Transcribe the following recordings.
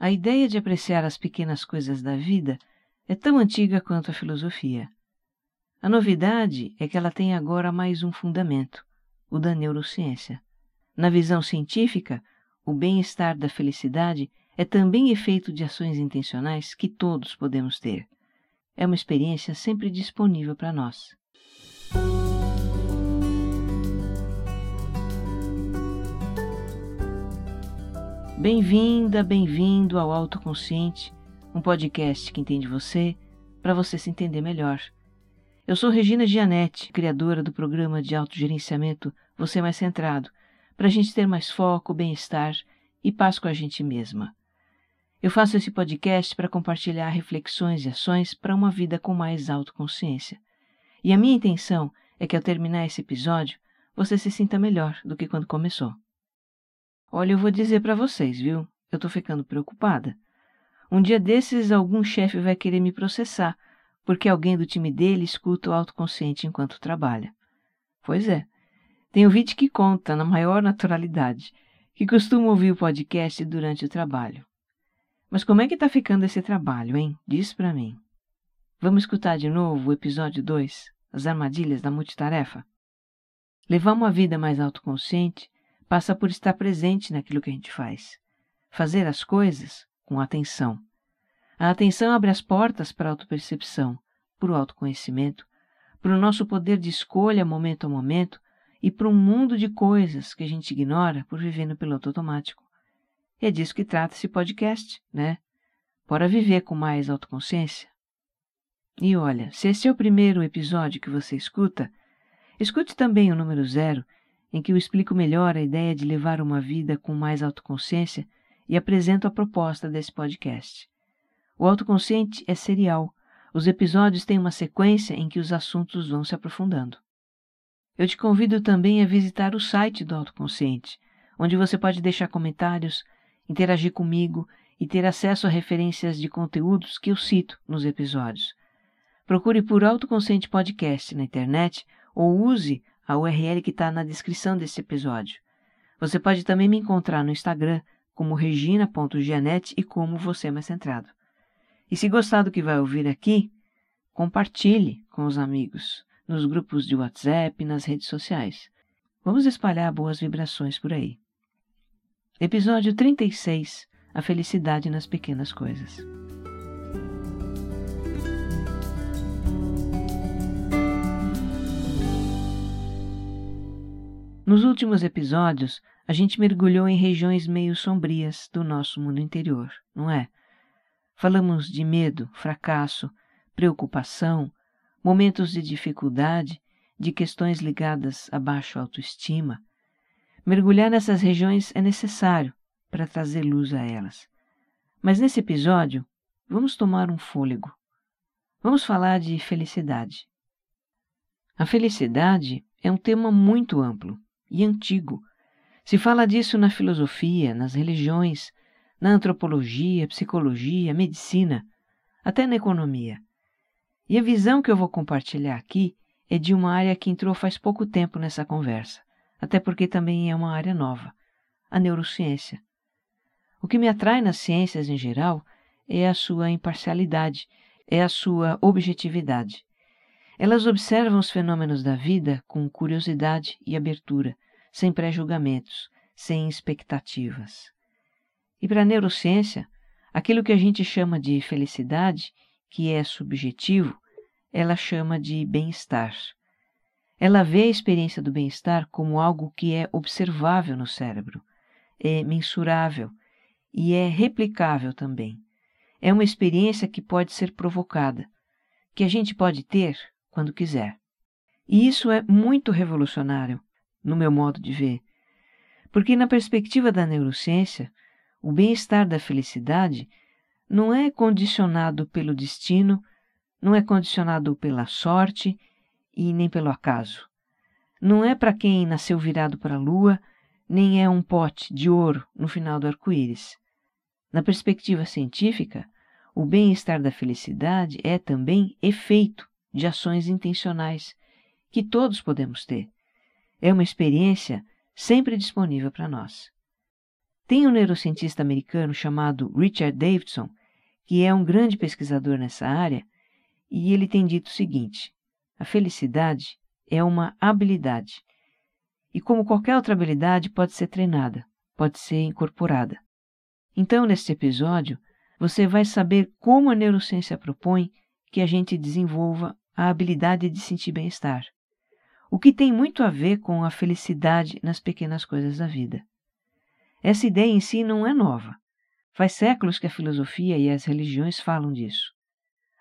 A ideia de apreciar as pequenas coisas da vida é tão antiga quanto a filosofia. A novidade é que ela tem agora mais um fundamento, o da neurociência. Na visão científica, o bem-estar da felicidade é também efeito de ações intencionais que todos podemos ter. É uma experiência sempre disponível para nós. Bem-vinda, bem-vindo ao Autoconsciente, um podcast que entende você para você se entender melhor. Eu sou Regina Gianetti, criadora do programa de autogerenciamento Você Mais Centrado, para a gente ter mais foco, bem-estar e paz com a gente mesma. Eu faço esse podcast para compartilhar reflexões e ações para uma vida com mais autoconsciência. E a minha intenção é que ao terminar esse episódio, você se sinta melhor do que quando começou. Olha, eu vou dizer para vocês, viu? Eu tô ficando preocupada. Um dia desses, algum chefe vai querer me processar, porque alguém do time dele escuta o autoconsciente enquanto trabalha. Pois é. Tem ouvinte que conta, na maior naturalidade, que costuma ouvir o podcast durante o trabalho. Mas como é que tá ficando esse trabalho, hein? Diz para mim. Vamos escutar de novo o episódio 2, As Armadilhas da Multitarefa? Levar uma vida mais autoconsciente passa por estar presente naquilo que a gente faz. Fazer as coisas com atenção. A atenção abre as portas para a autopercepção, para o autoconhecimento, para o nosso poder de escolha momento a momento e para um mundo de coisas que a gente ignora por viver no piloto automático. E é disso que trata esse podcast, né? Bora viver com mais autoconsciência? E olha, se esse é o primeiro episódio que você escuta, escute também o número zero em que eu explico melhor a ideia de levar uma vida com mais autoconsciência e apresento a proposta desse podcast. O autoconsciente é serial. Os episódios têm uma sequência em que os assuntos vão se aprofundando. Eu te convido também a visitar o site do Autoconsciente, onde você pode deixar comentários, interagir comigo e ter acesso a referências de conteúdos que eu cito nos episódios. Procure por Autoconsciente Podcast na internet ou use a URL que está na descrição desse episódio. Você pode também me encontrar no Instagram como regina.gianete e como você é mais centrado. E se gostar do que vai ouvir aqui, compartilhe com os amigos, nos grupos de WhatsApp nas redes sociais. Vamos espalhar boas vibrações por aí. Episódio 36 A felicidade nas pequenas coisas. Nos últimos episódios, a gente mergulhou em regiões meio sombrias do nosso mundo interior, não é? Falamos de medo, fracasso, preocupação, momentos de dificuldade, de questões ligadas à baixa autoestima. Mergulhar nessas regiões é necessário para trazer luz a elas. Mas nesse episódio, vamos tomar um fôlego. Vamos falar de felicidade. A felicidade é um tema muito amplo e antigo. Se fala disso na filosofia, nas religiões, na antropologia, psicologia, medicina, até na economia. E a visão que eu vou compartilhar aqui é de uma área que entrou faz pouco tempo nessa conversa, até porque também é uma área nova, a neurociência. O que me atrai nas ciências em geral é a sua imparcialidade, é a sua objetividade. Elas observam os fenômenos da vida com curiosidade e abertura, sem pré-julgamentos, sem expectativas. E para a neurociência, aquilo que a gente chama de felicidade, que é subjetivo, ela chama de bem-estar. Ela vê a experiência do bem-estar como algo que é observável no cérebro, é mensurável e é replicável também. É uma experiência que pode ser provocada, que a gente pode ter quando quiser. E isso é muito revolucionário, no meu modo de ver, porque, na perspectiva da neurociência, o bem-estar da felicidade não é condicionado pelo destino, não é condicionado pela sorte e nem pelo acaso. Não é para quem nasceu virado para a lua, nem é um pote de ouro no final do arco-íris. Na perspectiva científica, o bem-estar da felicidade é também efeito de ações intencionais que todos podemos ter. É uma experiência sempre disponível para nós. Tem um neurocientista americano chamado Richard Davidson, que é um grande pesquisador nessa área, e ele tem dito o seguinte: a felicidade é uma habilidade. E como qualquer outra habilidade, pode ser treinada, pode ser incorporada. Então, neste episódio, você vai saber como a neurociência propõe que a gente desenvolva a habilidade de sentir bem-estar, o que tem muito a ver com a felicidade nas pequenas coisas da vida. Essa ideia em si não é nova. Faz séculos que a filosofia e as religiões falam disso.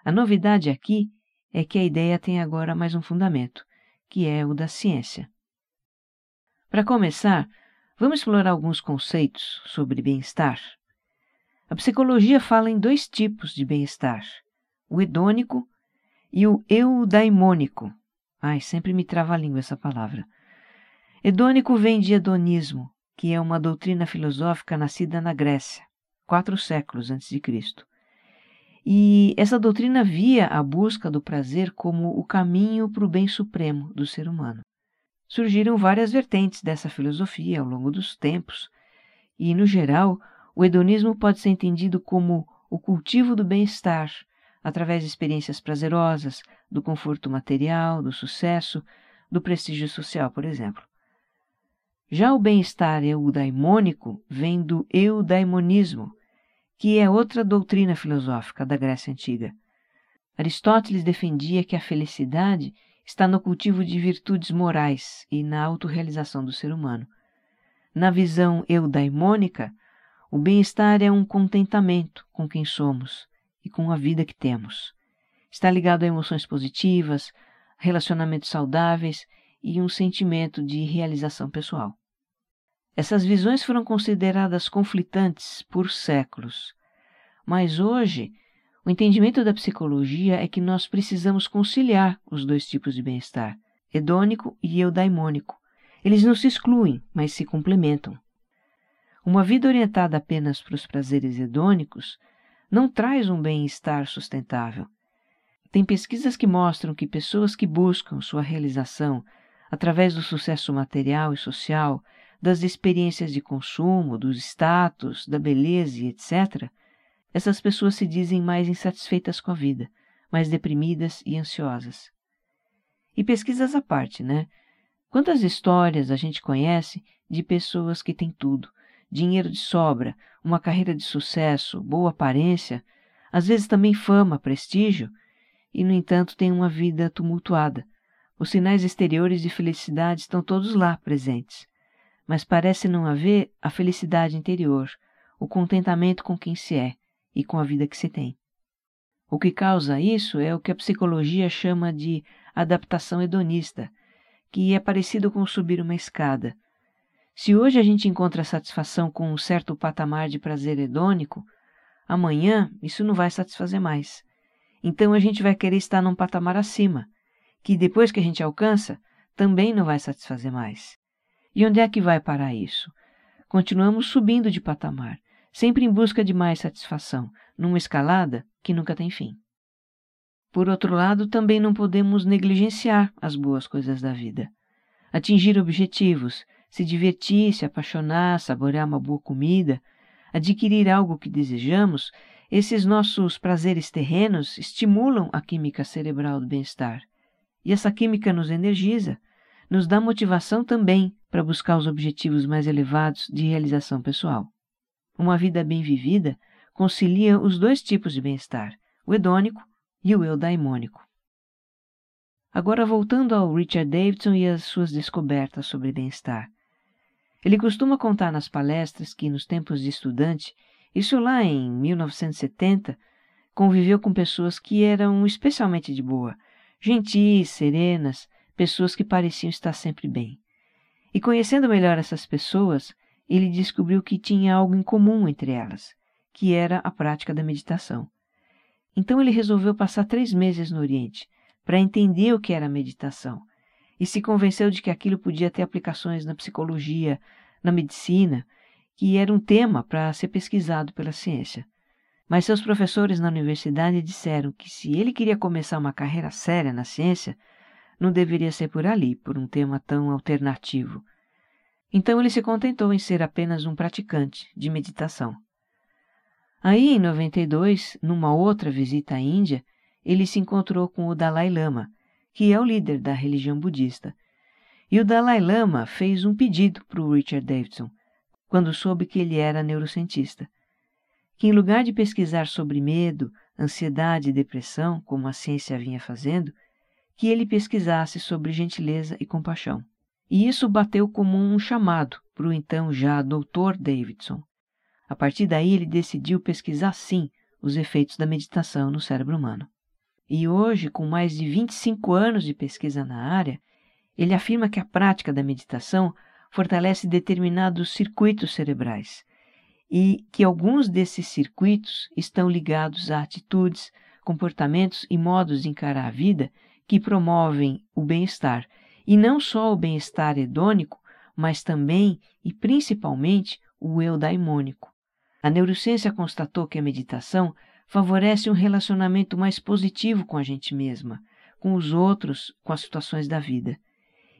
A novidade aqui é que a ideia tem agora mais um fundamento, que é o da ciência. Para começar, vamos explorar alguns conceitos sobre bem-estar. A psicologia fala em dois tipos de bem-estar: o hedônico e o eudaimônico. Ai, sempre me trava a língua essa palavra. Hedônico vem de hedonismo, que é uma doutrina filosófica nascida na Grécia, quatro séculos antes de Cristo. E essa doutrina via a busca do prazer como o caminho para o bem supremo do ser humano. Surgiram várias vertentes dessa filosofia ao longo dos tempos, e, no geral, o hedonismo pode ser entendido como o cultivo do bem-estar, através de experiências prazerosas, do conforto material, do sucesso, do prestígio social, por exemplo. Já o bem-estar eudaimônico vem do eudaimonismo, que é outra doutrina filosófica da Grécia Antiga. Aristóteles defendia que a felicidade está no cultivo de virtudes morais e na autorrealização do ser humano. Na visão eudaimônica, o bem-estar é um contentamento com quem somos e com a vida que temos. Está ligado a emoções positivas, relacionamentos saudáveis e um sentimento de realização pessoal. Essas visões foram consideradas conflitantes por séculos, mas hoje o entendimento da psicologia é que nós precisamos conciliar os dois tipos de bem-estar, hedônico e eudaimônico. Eles não se excluem, mas se complementam. Uma vida orientada apenas para os prazeres hedônicos não traz um bem-estar sustentável. Tem pesquisas que mostram que pessoas que buscam sua realização através do sucesso material e social das experiências de consumo, do status, da beleza e etc., essas pessoas se dizem mais insatisfeitas com a vida, mais deprimidas e ansiosas. E pesquisas à parte, né? Quantas histórias a gente conhece de pessoas que têm tudo, dinheiro de sobra, uma carreira de sucesso, boa aparência, às vezes também fama, prestígio, e no entanto têm uma vida tumultuada. Os sinais exteriores de felicidade estão todos lá presentes, mas parece não haver a felicidade interior, o contentamento com quem se é e com a vida que se tem. O que causa isso é o que a psicologia chama de adaptação hedonista, que é parecido com subir uma escada. Se hoje a gente encontra satisfação com um certo patamar de prazer hedônico, amanhã isso não vai satisfazer mais. Então a gente vai querer estar num patamar acima, que depois que a gente alcança, também não vai satisfazer mais. E onde é que vai parar isso? Continuamos subindo de patamar, sempre em busca de mais satisfação, numa escalada que nunca tem fim. Por outro lado, também não podemos negligenciar as boas coisas da vida. Atingir objetivos, se divertir, se apaixonar, saborear uma boa comida, adquirir algo que desejamos, esses nossos prazeres terrenos estimulam a química cerebral do bem-estar. E essa química nos energiza, nos dá motivação também para buscar os objetivos mais elevados de realização pessoal. Uma vida bem vivida concilia os dois tipos de bem-estar, o hedônico e o eudaimônico. Agora voltando ao Richard Davidson e às suas descobertas sobre bem-estar. Ele costuma contar nas palestras que, nos tempos de estudante, isso lá em 1970, conviveu com pessoas que eram especialmente de boa, gentis, serenas, pessoas que pareciam estar sempre bem. E conhecendo melhor essas pessoas, ele descobriu que tinha algo em comum entre elas, que era a prática da meditação. Então ele resolveu passar três meses no Oriente para entender o que era meditação e se convenceu de que aquilo podia ter aplicações na psicologia, na medicina, que era um tema para ser pesquisado pela ciência. Mas seus professores na universidade disseram que se ele queria começar uma carreira séria na ciência, não deveria ser por ali, por um tema tão alternativo. Então ele se contentou em ser apenas um praticante de meditação. Aí, em 92, numa outra visita à Índia, ele se encontrou com o Dalai Lama, que é o líder da religião budista. E o Dalai Lama fez um pedido para o Richard Davidson, quando soube que ele era neurocientista, que em lugar de pesquisar sobre medo, ansiedade e depressão, como a ciência vinha fazendo, que ele pesquisasse sobre gentileza e compaixão. E isso bateu como um chamado para o então já doutor Davidson. A partir daí ele decidiu pesquisar sim os efeitos da meditação no cérebro humano. E hoje, com mais de 25 anos de pesquisa na área, ele afirma que a prática da meditação fortalece determinados circuitos cerebrais e que alguns desses circuitos estão ligados a atitudes, comportamentos e modos de encarar a vida que promovem o bem-estar, e não só o bem-estar hedônico, mas também e principalmente o eudaimônico. A neurociência constatou que a meditação favorece um relacionamento mais positivo com a gente mesma, com os outros, com as situações da vida.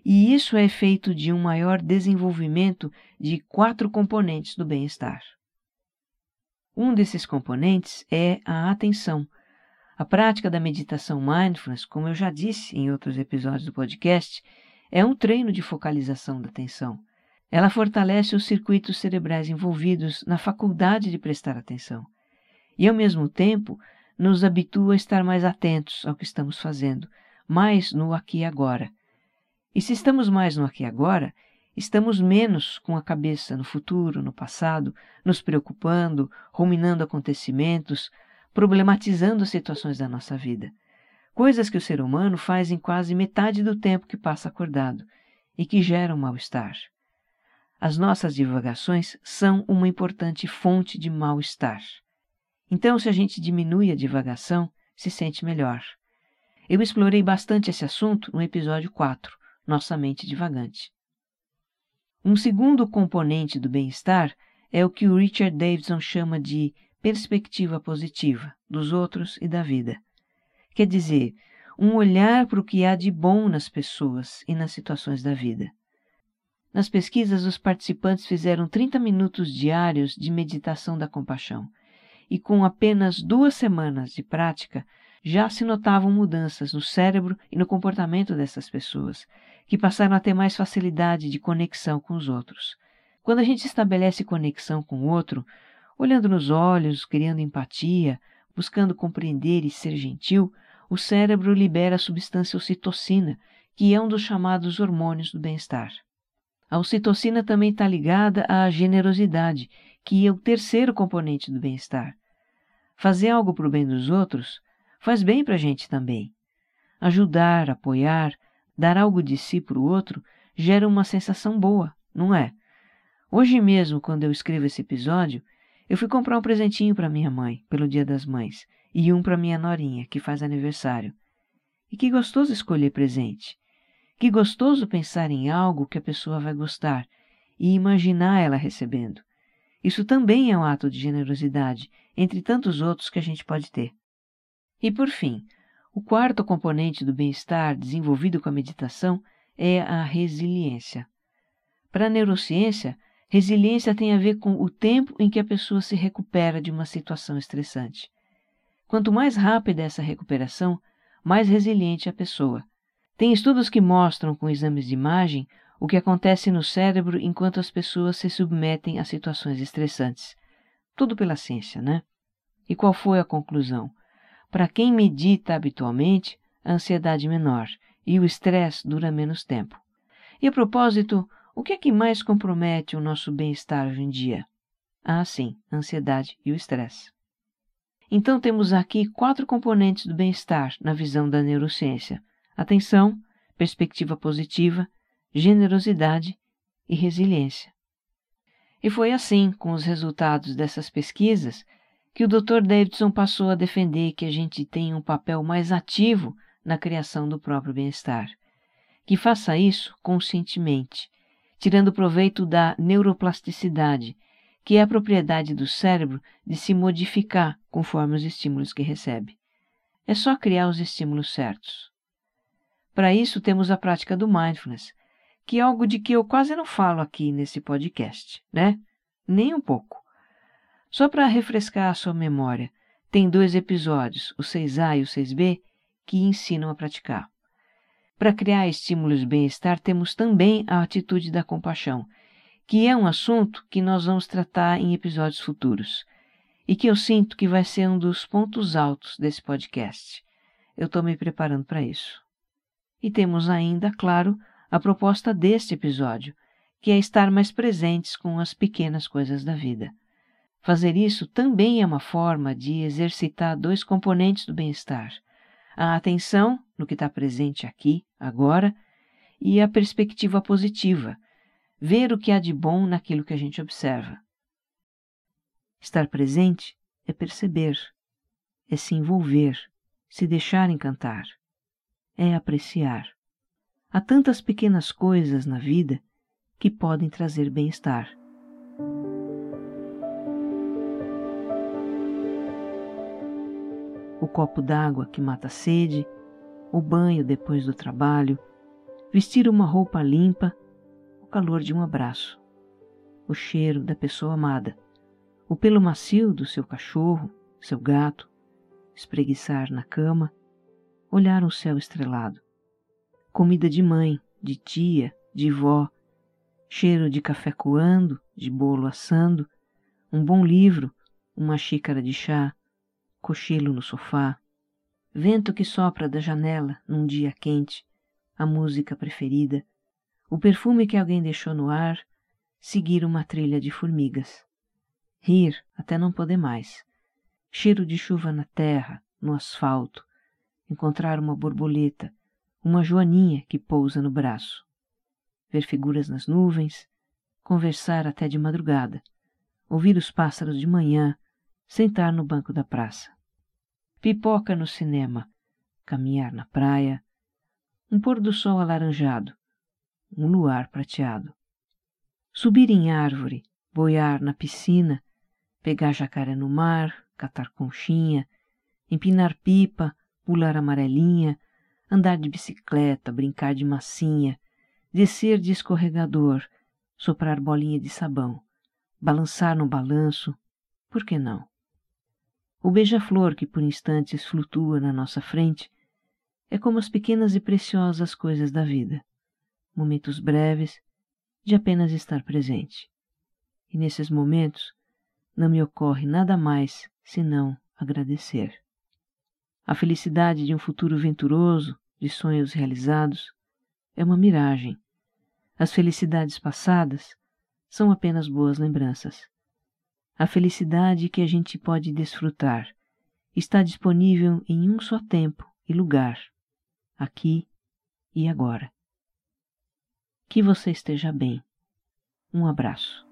E isso é efeito de um maior desenvolvimento de quatro componentes do bem-estar. Um desses componentes é a atenção. A prática da meditação mindfulness, como eu já disse em outros episódios do podcast, é um treino de focalização da atenção. Ela fortalece os circuitos cerebrais envolvidos na faculdade de prestar atenção e, ao mesmo tempo, nos habitua a estar mais atentos ao que estamos fazendo, mais no aqui e agora. E se estamos mais no aqui e agora, estamos menos com a cabeça no futuro, no passado, nos preocupando, ruminando acontecimentos, problematizando as situações da nossa vida. Coisas que o ser humano faz em quase metade do tempo que passa acordado e que geram mal-estar. As nossas divagações são uma importante fonte de mal-estar. Então, se a gente diminui a divagação, se sente melhor. Eu explorei bastante esse assunto no episódio 4, Nossa Mente Divagante. Um segundo componente do bem-estar é o que o Richard Davidson chama de perspectiva positiva dos outros e da vida. Quer dizer, um olhar para o que há de bom nas pessoas e nas situações da vida. Nas pesquisas, os participantes fizeram 30 minutos diários de meditação da compaixão e com apenas duas semanas de prática já se notavam mudanças no cérebro e no comportamento dessas pessoas, que passaram a ter mais facilidade de conexão com os outros. Quando a gente estabelece conexão com o outro, olhando nos olhos, criando empatia, buscando compreender e ser gentil, o cérebro libera a substância ocitocina, que é um dos chamados hormônios do bem-estar. A ocitocina também está ligada à generosidade, que é o terceiro componente do bem-estar. Fazer algo para o bem dos outros faz bem para a gente também. Ajudar, apoiar, dar algo de si para o outro gera uma sensação boa, não é? Hoje mesmo, quando eu escrevo esse episódio, eu fui comprar um presentinho para minha mãe, pelo Dia das Mães, e um para minha norinha, que faz aniversário. E que gostoso escolher presente. Que gostoso pensar em algo que a pessoa vai gostar e imaginar ela recebendo. Isso também é um ato de generosidade, entre tantos outros que a gente pode ter. E por fim, o quarto componente do bem-estar desenvolvido com a meditação é a resiliência. Para a neurociência, resiliência tem a ver com o tempo em que a pessoa se recupera de uma situação estressante. Quanto mais rápida essa recuperação, mais resiliente é a pessoa. Tem estudos que mostram com exames de imagem o que acontece no cérebro enquanto as pessoas se submetem a situações estressantes. Tudo pela ciência, né? E qual foi a conclusão? Para quem medita habitualmente, a ansiedade menor e o estresse dura menos tempo. E a propósito, o que é que mais compromete o nosso bem-estar hoje em dia? Ah, sim, a ansiedade e o estresse. Então temos aqui quatro componentes do bem-estar na visão da neurociência: atenção, perspectiva positiva, generosidade e resiliência. E foi assim, com os resultados dessas pesquisas, que o Dr. Davidson passou a defender que a gente tenha um papel mais ativo na criação do próprio bem-estar. Que faça isso conscientemente, tirando proveito da neuroplasticidade, que é a propriedade do cérebro de se modificar conforme os estímulos que recebe. É só criar os estímulos certos. Para isso, temos a prática do mindfulness, que é algo de que eu quase não falo aqui nesse podcast, né? Nem um pouco. Só para refrescar a sua memória, tem dois episódios, o 6A e o 6B, que ensinam a praticar. Para criar estímulos bem-estar, temos também a atitude da compaixão, que é um assunto que nós vamos tratar em episódios futuros e que eu sinto que vai ser um dos pontos altos desse podcast. Eu estou me preparando para isso. E temos ainda, claro, a proposta deste episódio, que é estar mais presentes com as pequenas coisas da vida. Fazer isso também é uma forma de exercitar dois componentes do bem-estar: a atenção no que está presente aqui, agora, e a perspectiva positiva, ver o que há de bom naquilo que a gente observa. Estar presente é perceber, é se envolver, se deixar encantar, é apreciar. Há tantas pequenas coisas na vida que podem trazer bem-estar. O copo d'água que mata a sede, o banho depois do trabalho, vestir uma roupa limpa, o calor de um abraço, o cheiro da pessoa amada o pelo macio do seu cachorro, seu gato, espreguiçar na cama, olhar o céu estrelado. Comida de mãe, de tia, de vó, cheiro de café coando, de bolo assando, um bom livro, uma xícara de chá, cochilo no sofá, vento que sopra da janela num dia quente, a música preferida, o perfume que alguém deixou no ar, seguir uma trilha de formigas rir até não poder mais, cheiro de chuva na terra, no asfalto, encontrar uma borboleta, uma joaninha que pousa no braço, ver figuras nas nuvens, conversar até de madrugada, ouvir os pássaros de manhã, sentar no banco da praça. Pipoca no cinema, caminhar na praia, um pôr do sol alaranjado, um luar prateado. Subir em árvore, boiar na piscina, pegar jacaré no mar, catar conchinha, empinar pipa, pular amarelinha, andar de bicicleta, brincar de massinha, descer de escorregador, soprar bolinha de sabão, balançar no balanço, por que não? O beija-flor que por instantes flutua na nossa frente é como as pequenas e preciosas coisas da vida, momentos breves de apenas estar presente. E nesses momentos, não me ocorre nada mais senão agradecer. A felicidade de um futuro venturoso, de sonhos realizados, é uma miragem. As felicidades passadas são apenas boas lembranças. A felicidade que a gente pode desfrutar está disponível em um só tempo e lugar, aqui e agora. Que você esteja bem. Um abraço.